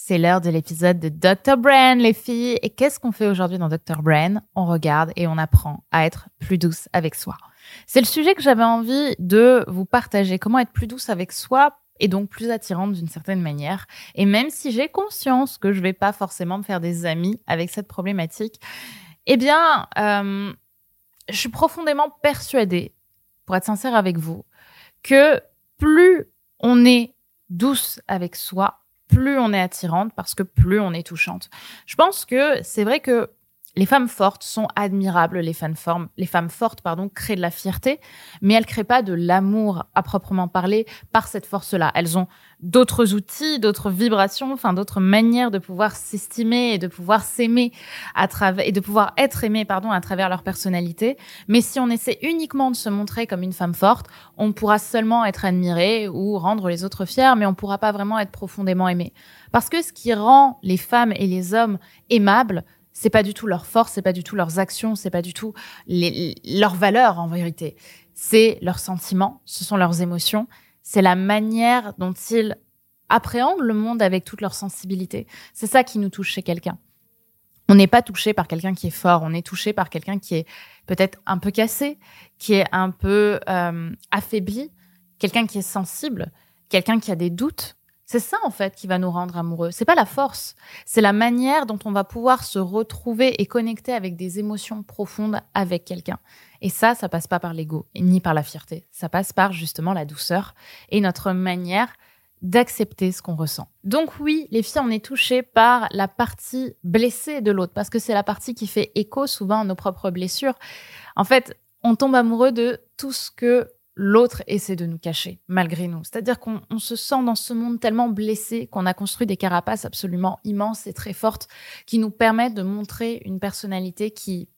C'est l'heure de l'épisode de Dr. Brain, les filles. Et qu'est-ce qu'on fait aujourd'hui dans Dr. Brain On regarde et on apprend à être plus douce avec soi. C'est le sujet que j'avais envie de vous partager. Comment être plus douce avec soi et donc plus attirante d'une certaine manière. Et même si j'ai conscience que je vais pas forcément me faire des amis avec cette problématique, eh bien, euh, je suis profondément persuadée, pour être sincère avec vous, que plus on est douce avec soi, plus on est attirante parce que plus on est touchante. Je pense que c'est vrai que les femmes fortes sont admirables, les les femmes fortes pardon, créent de la fierté, mais elles créent pas de l'amour à proprement parler par cette force-là. Elles ont d'autres outils, d'autres vibrations, enfin d'autres manières de pouvoir s'estimer et de pouvoir s'aimer à travers et de pouvoir être aimé pardon à travers leur personnalité. Mais si on essaie uniquement de se montrer comme une femme forte, on pourra seulement être admiré ou rendre les autres fiers, mais on pourra pas vraiment être profondément aimé. Parce que ce qui rend les femmes et les hommes aimables, c'est pas du tout leur force, c'est pas du tout leurs actions, c'est pas du tout leurs valeurs en vérité. C'est leurs sentiments, ce sont leurs émotions, c'est la manière dont ils appréhendent le monde avec toute leur sensibilité. C'est ça qui nous touche chez quelqu'un. On n'est pas touché par quelqu'un qui est fort, on est touché par quelqu'un qui est peut-être un peu cassé, qui est un peu euh, affaibli, quelqu'un qui est sensible, quelqu'un qui a des doutes, c'est ça en fait qui va nous rendre amoureux. C'est pas la force, c'est la manière dont on va pouvoir se retrouver et connecter avec des émotions profondes avec quelqu'un. Et ça, ça passe pas par l'ego ni par la fierté. Ça passe par justement la douceur et notre manière d'accepter ce qu'on ressent. Donc oui, les filles, on est touchées par la partie blessée de l'autre parce que c'est la partie qui fait écho souvent à nos propres blessures. En fait, on tombe amoureux de tout ce que l'autre essaie de nous cacher, malgré nous. C'est-à-dire qu'on se sent dans ce monde tellement blessé qu'on a construit des carapaces absolument immenses et très fortes qui nous permettent de montrer une personnalité qui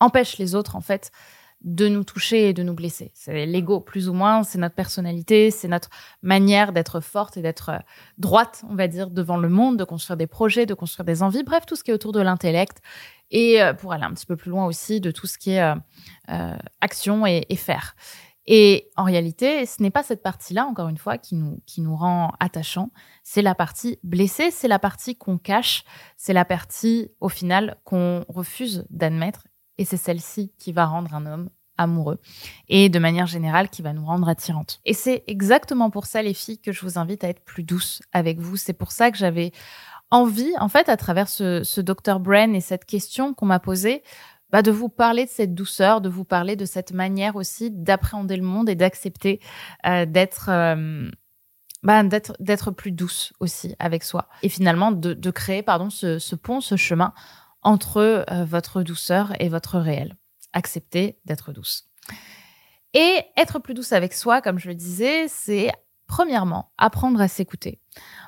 empêche les autres, en fait, de nous toucher et de nous blesser. C'est l'ego, plus ou moins, c'est notre personnalité, c'est notre manière d'être forte et d'être euh, droite, on va dire, devant le monde, de construire des projets, de construire des envies, bref, tout ce qui est autour de l'intellect. Et euh, pour aller un petit peu plus loin aussi, de tout ce qui est euh, action et, et faire. Et en réalité, ce n'est pas cette partie-là, encore une fois, qui nous, qui nous rend attachants. C'est la partie blessée, c'est la partie qu'on cache, c'est la partie, au final, qu'on refuse d'admettre. Et c'est celle-ci qui va rendre un homme amoureux et de manière générale qui va nous rendre attirantes. Et c'est exactement pour ça, les filles, que je vous invite à être plus douce avec vous. C'est pour ça que j'avais envie, en fait, à travers ce, ce Dr. Brain et cette question qu'on m'a posée, bah, de vous parler de cette douceur, de vous parler de cette manière aussi d'appréhender le monde et d'accepter euh, d'être euh, bah, d'être d'être plus douce aussi avec soi et finalement de, de créer pardon ce, ce, pont, ce chemin entre euh, votre douceur et votre réel. Accepter d'être douce. Et être plus douce avec soi, comme je le disais, c'est premièrement apprendre à s'écouter.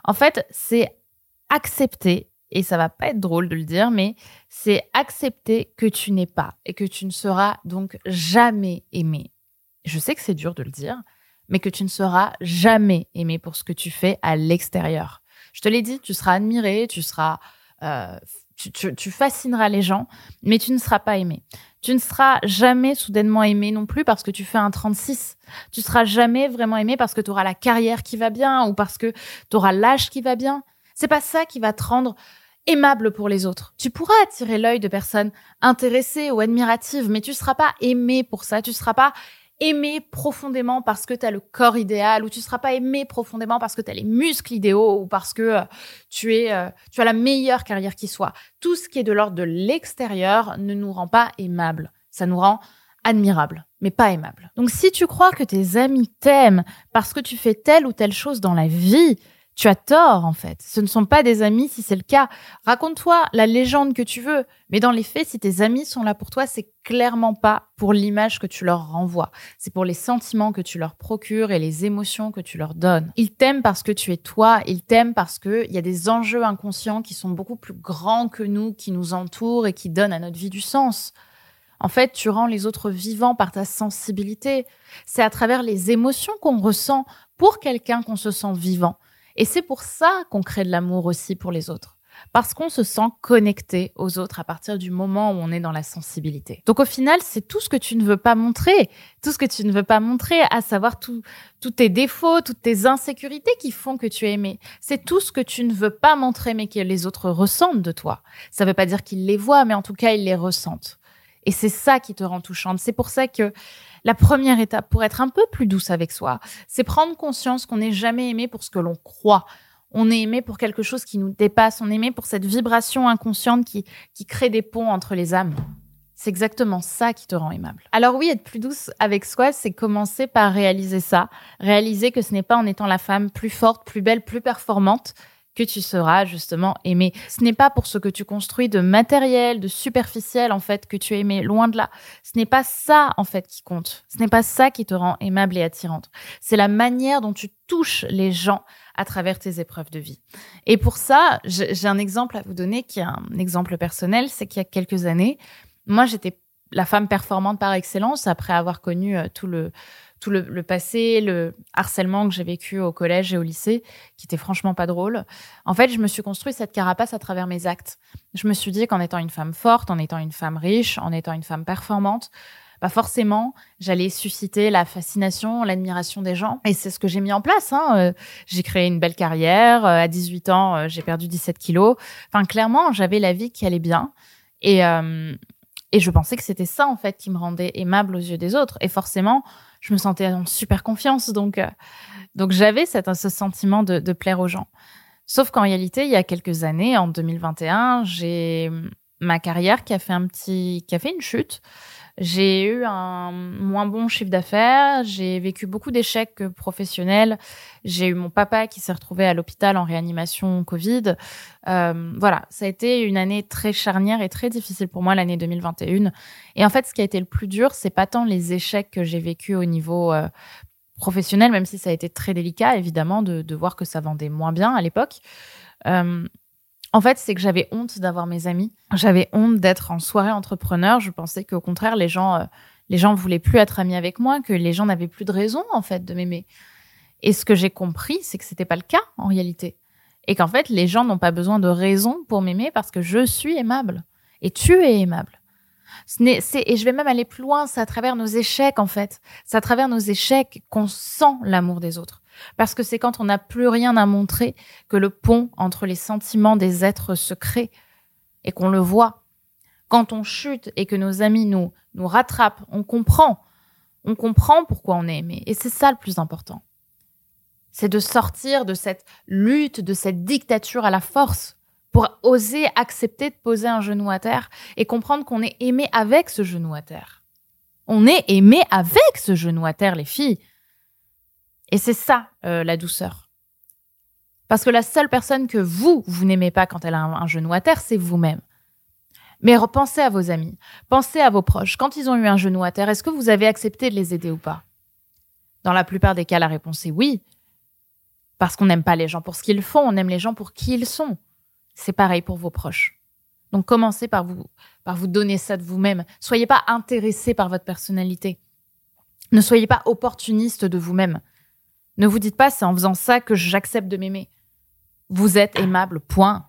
En fait, c'est accepter et ça va pas être drôle de le dire, mais c'est accepter que tu n'es pas et que tu ne seras donc jamais aimé. Je sais que c'est dur de le dire, mais que tu ne seras jamais aimé pour ce que tu fais à l'extérieur. Je te l'ai dit, tu seras admiré, tu seras, euh, tu, fascineras les gens, mais tu ne seras pas aimé. Tu ne seras jamais soudainement aimé non plus parce que tu fais un 36. Tu seras jamais vraiment aimé parce que tu auras la carrière qui va bien ou parce que tu auras l'âge qui va bien. C'est pas ça qui va te rendre aimable pour les autres. Tu pourras attirer l'œil de personnes intéressées ou admiratives, mais tu ne seras pas aimé pour ça. Tu ne seras pas aimé profondément parce que tu as le corps idéal ou tu ne seras pas aimé profondément parce que tu as les muscles idéaux ou parce que euh, tu es euh, tu as la meilleure carrière qui soit. Tout ce qui est de l'ordre de l'extérieur ne nous rend pas aimables. Ça nous rend admirables, mais pas aimables. Donc si tu crois que tes amis t'aiment parce que tu fais telle ou telle chose dans la vie, tu as tort en fait. Ce ne sont pas des amis si c'est le cas. Raconte-toi la légende que tu veux, mais dans les faits, si tes amis sont là pour toi, c'est clairement pas pour l'image que tu leur renvoies. C'est pour les sentiments que tu leur procures et les émotions que tu leur donnes. Ils t'aiment parce que tu es toi, ils t'aiment parce que il y a des enjeux inconscients qui sont beaucoup plus grands que nous, qui nous entourent et qui donnent à notre vie du sens. En fait, tu rends les autres vivants par ta sensibilité. C'est à travers les émotions qu'on ressent pour quelqu'un qu'on se sent vivant. Et c'est pour ça qu'on crée de l'amour aussi pour les autres. parce qu'on se sent connecté aux autres à partir du moment où on est dans la sensibilité. Donc au final, c'est tout ce que tu ne veux pas montrer, tout ce que tu ne veux pas montrer, à savoir tous tes défauts, toutes tes insécurités qui font que tu es aimé. C'est tout ce que tu ne veux pas montrer mais que les autres ressentent de toi. Ça ne veut pas dire qu'ils les voient, mais en tout cas, ils les ressentent. Et c'est ça qui te rend touchante. C'est pour ça que la première étape pour être un peu plus douce avec soi, c'est prendre conscience qu'on n'est jamais aimé pour ce que l'on croit. On est aimé pour quelque chose qui nous dépasse. On est aimé pour cette vibration inconsciente qui, qui crée des ponts entre les âmes. C'est exactement ça qui te rend aimable. Alors oui, être plus douce avec soi, c'est commencer par réaliser ça. Réaliser que ce n'est pas en étant la femme plus forte, plus belle, plus performante que tu seras justement aimé. Ce n'est pas pour ce que tu construis de matériel, de superficiel en fait que tu es aimé, loin de là. Ce n'est pas ça en fait qui compte. Ce n'est pas ça qui te rend aimable et attirante. C'est la manière dont tu touches les gens à travers tes épreuves de vie. Et pour ça, j'ai un exemple à vous donner qui est un exemple personnel, c'est qu'il y a quelques années, moi j'étais la femme performante par excellence après avoir connu euh, tout le tout le, passé, le harcèlement que j'ai vécu au collège et au lycée, qui était franchement pas drôle. En fait, je me suis construit cette carapace à travers mes actes. Je me suis dit qu'en étant une femme forte, en étant une femme riche, en étant une femme performante, bah forcément, j'allais susciter la fascination, l'admiration des gens. Et c'est ce que j'ai mis en place. Hein. Euh, j'ai créé une belle carrière. Euh, à 18 ans, euh, j'ai perdu 17 kilos. Enfin, clairement, j'avais la vie qui allait bien. Et, et je pensais que c'était ça, en fait, qui me rendait aimable aux yeux des autres. Et forcément, je me sentais en super confiance. Donc, euh, donc j'avais ce sentiment de, de, plaire aux gens. Sauf qu'en réalité, il y a quelques années, en 2021, j'ai ma carrière qui a fait un petit, qui a fait une chute. J'ai eu un moins bon chiffre d'affaires, j'ai vécu beaucoup d'échecs professionnels, j'ai eu mon papa qui s'est retrouvé à l'hôpital en réanimation Covid. Euh, voilà, ça a été une année très charnière et très difficile pour moi, l'année 2021. Et en fait, ce qui a été le plus dur, c'est pas tant les échecs que j'ai vécu au niveau euh, professionnel, même si ça a été très délicat, évidemment, de, de voir que ça vendait moins bien à l'époque. Euh, en fait, c'est que j'avais honte d'avoir mes amis. J'avais honte d'être en soirée entrepreneur. Je pensais qu'au contraire, les gens, euh, les gens voulaient plus être amis avec moi, que les gens n'avaient plus de raison, en fait, de m'aimer. Et ce que j'ai compris, c'est que c'était pas le cas, en réalité. Et qu'en fait, les gens n'ont pas besoin de raison pour m'aimer parce que je suis aimable. Et tu es aimable. Ce n'est, et je vais même aller plus loin, c'est à travers nos échecs, en fait. C'est à travers nos échecs qu'on sent l'amour des autres. Parce que c'est quand on n'a plus rien à montrer que le pont entre les sentiments des êtres se crée et qu'on le voit. Quand on chute et que nos amis nous, nous rattrapent, on comprend. On comprend pourquoi on est aimé. Et c'est ça le plus important. C'est de sortir de cette lutte, de cette dictature à la force pour oser accepter de poser un genou à terre et comprendre qu'on est aimé avec ce genou à terre. On est aimé avec ce genou à terre, les filles. Et c'est ça, euh, la douceur. Parce que la seule personne que vous, vous n'aimez pas quand elle a un, genou à terre, c'est vous-même. Mais repensez à vos amis, pensez à vos proches. Quand ils ont eu un genou à terre, est-ce que vous avez accepté de les aider ou pas? Dans la plupart des cas, la réponse est oui. Parce qu'on n'aime pas les gens pour ce qu'ils font, on aime les gens pour qui ils sont. C'est pareil pour vos proches. Donc commencez par vous, par vous donner ça de vous-même. Soyez pas intéressé par votre personnalité. Ne soyez pas opportuniste de vous-même. Ne vous dites pas c'est en faisant ça que j'accepte de m'aimer. Vous êtes aimable, point.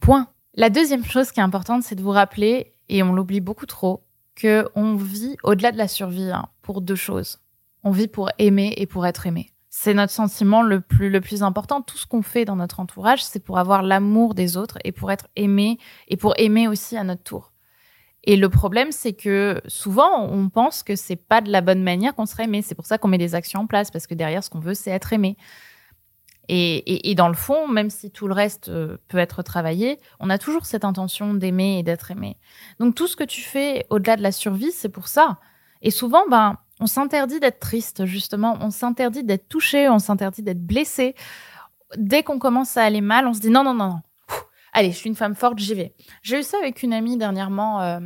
Point. La deuxième chose qui est importante, c'est de vous rappeler, et on l'oublie beaucoup trop, que on vit au-delà de la survie hein, pour deux choses. On vit pour aimer et pour être aimé. C'est notre sentiment le plus le plus important. Tout ce qu'on fait dans notre entourage, c'est pour avoir l'amour des autres et pour être aimé et pour aimer aussi à notre tour. Et le problème, c'est que souvent, on pense que c'est pas de la bonne manière qu'on serait aimé. C'est pour ça qu'on met des actions en place, parce que derrière, ce qu'on veut, c'est être aimé. Et, et, dans le fond, même si tout le reste euh, peut être travaillé, on a toujours cette intention d'aimer et d'être aimé. Donc tout ce que tu fais au-delà de la survie, c'est pour ça. Et souvent, ben, on s'interdit d'être triste, justement. On s'interdit d'être touché, on s'interdit d'être blessé. Dès qu'on commence à aller mal, on se dit non, non, non, non allez, je suis une femme forte, j'y vais. J'ai eu ça avec une amie dernièrement, euh,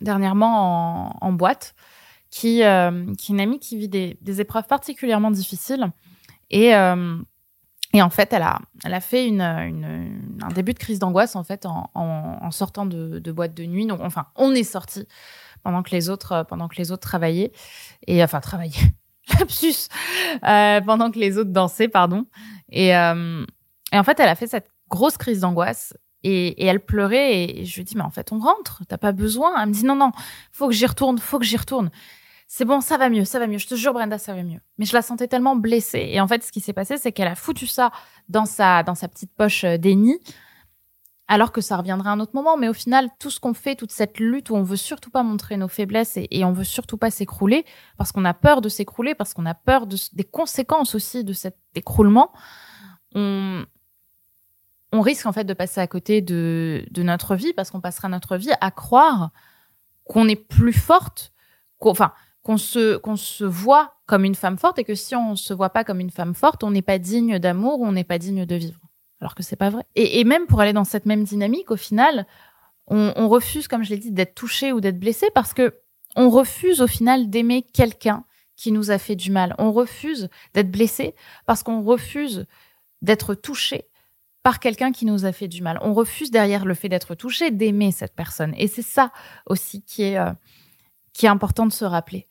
dernièrement en, boîte, qui, euh, qui est une amie qui vit des, des épreuves particulièrement difficiles. Et, euh, et en fait, elle a, elle a fait une, une un début de crise d'angoisse en fait en, en, en sortant de, de, boîte de nuit. Donc, enfin, on est sorti pendant que les autres, pendant que les autres travaillaient et enfin travaillaient. Lapsus. pendant que les autres dansaient, pardon. Et, et en fait, elle a fait cette grosse crise d'angoisse. Et, elle pleurait et je lui dis mais en fait on rentre, t'as pas besoin. Elle me dit non non, faut que j'y retourne, faut que j'y retourne. C'est bon, ça va mieux, ça va mieux. Je te jure Brenda, ça va mieux. Mais je la sentais tellement blessée. Et en fait, ce qui s'est passé, c'est qu'elle a foutu ça dans sa dans sa petite poche euh, déni alors que ça reviendra à un autre moment. Mais au final, tout ce qu'on fait, toute cette lutte où on veut surtout pas montrer nos faiblesses et, on veut surtout pas s'écrouler, parce qu'on a peur de s'écrouler, parce qu'on a peur des conséquences aussi de cet écroulement, on, on risque en fait de passer à côté de, notre vie, parce qu'on passera notre vie à croire qu'on est plus forte, qu'on, enfin, qu'on se, se voit comme une femme forte et que si on se voit pas comme une femme forte, on n'est pas digne d'amour, on n'est pas digne de vivre alors que c'est pas vrai. Et, même pour aller dans cette même dynamique, au final, on, refuse, comme je l'ai dit, d'être touché ou d'être blessé parce que on refuse au final d'aimer quelqu'un qui nous a fait du mal. On refuse d'être blessé parce qu'on refuse d'être touché par quelqu'un qui nous a fait du mal. On refuse derrière le fait d'être touché d'aimer cette personne. Et c'est ça aussi qui est, euh, qui est important de se rappeler.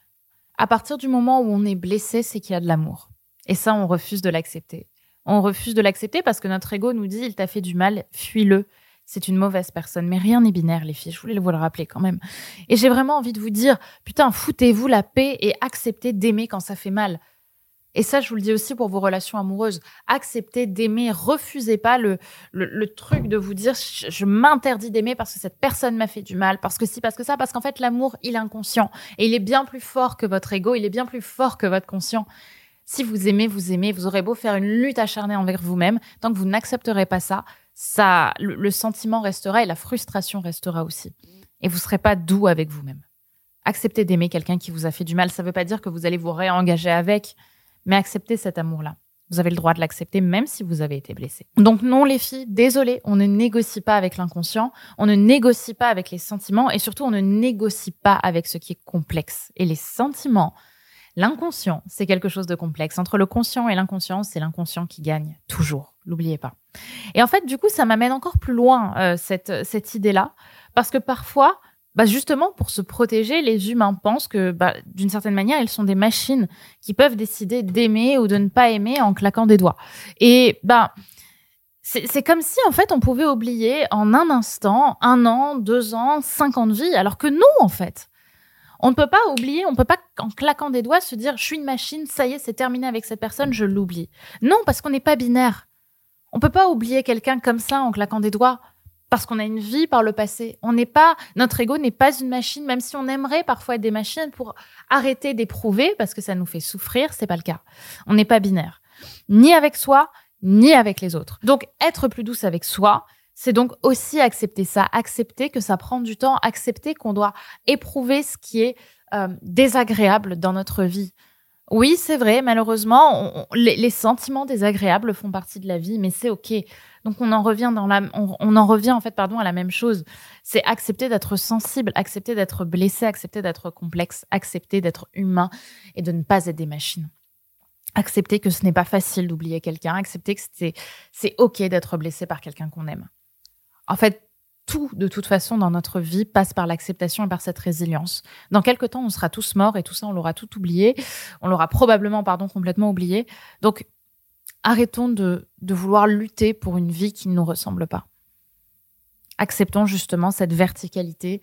À partir du moment où on est blessé, c'est qu'il y a de l'amour. Et ça, on refuse de l'accepter. On refuse de l'accepter parce que notre ego nous dit il t'a fait du mal, fuis-le. C'est une mauvaise personne. Mais rien n'est binaire, les filles. Je voulais vous le rappeler quand même. Et j'ai vraiment envie de vous dire, putain, foutez-vous la paix et acceptez d'aimer quand ça fait mal. Et ça, je vous le dis aussi pour vos relations amoureuses. Acceptez d'aimer, refusez pas le, le, truc de vous dire je, m'interdis d'aimer parce que cette personne m'a fait du mal, parce que si, parce que ça, parce qu'en fait, l'amour, il est inconscient. Et il est bien plus fort que votre ego, il est bien plus fort que votre conscient. Si vous aimez, vous aimez. Vous aurez beau faire une lutte acharnée envers vous-même, tant que vous n'accepterez pas ça, ça, le, sentiment restera et la frustration restera aussi. Et vous serez pas doux avec vous-même. Acceptez d'aimer quelqu'un qui vous a fait du mal. Ça ne veut pas dire que vous allez vous réengager avec, mais acceptez cet amour-là. Vous avez le droit de l'accepter même si vous avez été blessé. Donc non les filles, désolé, on ne négocie pas avec l'inconscient, on ne négocie pas avec les sentiments et surtout on ne négocie pas avec ce qui est complexe. Et les sentiments, L'inconscient, c'est quelque chose de complexe. Entre le conscient et l'inconscient, c'est l'inconscient qui gagne, toujours. L'oubliez pas. Et en fait, du coup, ça m'amène encore plus loin, euh, cette, cette idée-là, parce que parfois, bah justement, pour se protéger, les humains pensent que, bah, d'une certaine manière, ils sont des machines qui peuvent décider d'aimer ou de ne pas aimer en claquant des doigts. Et bah, c'est comme si, en fait, on pouvait oublier en un instant, un an, deux ans, cinq ans de vie, alors que non, en fait. On ne peut pas oublier, on ne peut pas en claquant des doigts se dire je suis une machine, ça y est, c'est terminé avec cette personne, je l'oublie. Non, parce qu'on n'est pas binaire. On peut pas oublier quelqu'un comme ça en claquant des doigts parce qu'on a une vie par le passé. On n'est pas notre ego n'est pas une machine même si on aimerait parfois être des machines pour arrêter d'éprouver parce que ça nous fait souffrir, c'est pas le cas. On n'est pas binaire. Ni avec soi, ni avec les autres. Donc être plus douce avec soi, c'est donc aussi accepter ça, accepter que ça prend du temps, accepter qu'on doit éprouver ce qui est euh, désagréable dans notre vie. Oui, c'est vrai, malheureusement, les, sentiments désagréables font partie de la vie, mais c'est ok. Donc on en revient dans la, on, en revient en fait, pardon, à la même chose. C'est accepter d'être sensible, accepter d'être blessé, accepter d'être complexe, accepter d'être humain et de ne pas être des machines accepter que ce n'est pas facile d'oublier quelqu'un, accepter que c'est c'est ok d'être blessé par quelqu'un qu'on aime. En fait, tout, de toute façon, dans notre vie passe par l'acceptation et par cette résilience. Dans quelques temps, on sera tous morts et tout ça, on l'aura tout oublié. On l'aura probablement, pardon, complètement oublié. Donc, arrêtons de, de vouloir lutter pour une vie qui ne nous ressemble pas. Acceptons justement cette verticalité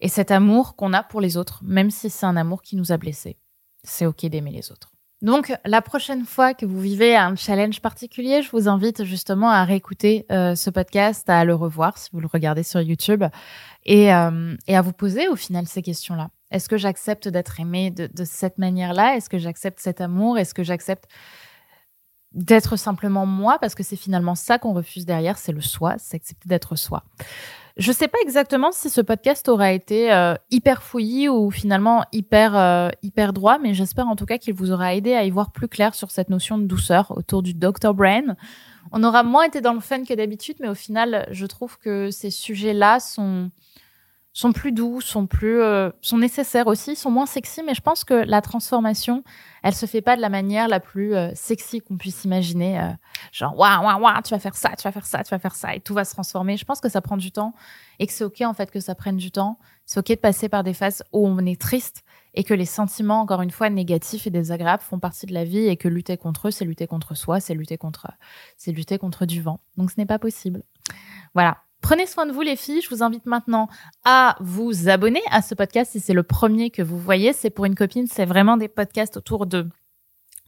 et cet amour qu'on a pour les autres, même si c'est un amour qui nous a blessés. C'est OK d'aimer les autres. Donc, la prochaine fois que vous vivez un challenge particulier, je vous invite justement à réécouter euh, ce podcast, à le revoir si vous le regardez sur YouTube et, euh, et à vous poser au final ces questions-là. Est-ce que j'accepte d'être aimé de, de cette manière-là? Est-ce que j'accepte cet amour? Est-ce que j'accepte d'être simplement moi? Parce que c'est finalement ça qu'on refuse derrière, c'est le soi, c'est accepter d'être soi. Je sais pas exactement si ce podcast aura été euh, hyper fouillis ou finalement hyper euh, hyper droit, mais j'espère en tout cas qu'il vous aura aidé à y voir plus clair sur cette notion de douceur autour du Dr Brain. On aura moins été dans le fun que d'habitude, mais au final, je trouve que ces sujets-là sont sont plus doux, sont plus, euh, sont nécessaires aussi, sont moins sexy. Mais je pense que la transformation, elle se fait pas de la manière la plus euh, sexy qu'on puisse imaginer. Euh, genre, waouh, waouh, waouh, tu vas faire ça, tu vas faire ça, tu vas faire ça, et tout va se transformer. Je pense que ça prend du temps et que c'est ok en fait que ça prenne du temps. C'est ok de passer par des phases où on est triste et que les sentiments, encore une fois, négatifs et désagréables font partie de la vie et que lutter contre eux, c'est lutter contre soi, c'est lutter contre, c'est lutter contre du vent. Donc ce n'est pas possible. Voilà. Prenez soin de vous les filles. Je vous invite maintenant à vous abonner à ce podcast si c'est le premier que vous voyez. C'est pour une copine, c'est vraiment des podcasts autour de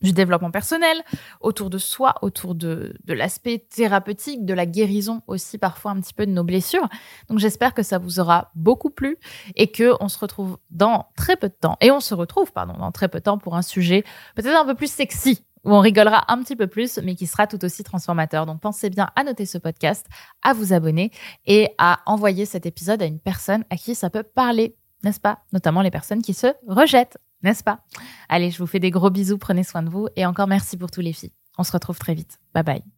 du développement personnel, autour de soi, autour de, de l'aspect thérapeutique, de la guérison aussi parfois un petit peu de nos blessures. Donc j'espère que ça vous aura beaucoup plu et que on se retrouve dans très peu de temps et on se retrouve pardon dans très peu de temps pour un sujet peut-être un peu plus sexy où on rigolera un petit peu plus, mais qui sera tout aussi transformateur. Donc pensez bien à noter ce podcast, à vous abonner et à envoyer cet épisode à une personne à qui ça peut parler, n'est-ce pas? Notamment les personnes qui se rejettent n'est-ce pas? Allez, je vous fais des gros bisous, prenez soin de vous et encore merci pour tous les filles. On se retrouve très vite. Bye bye.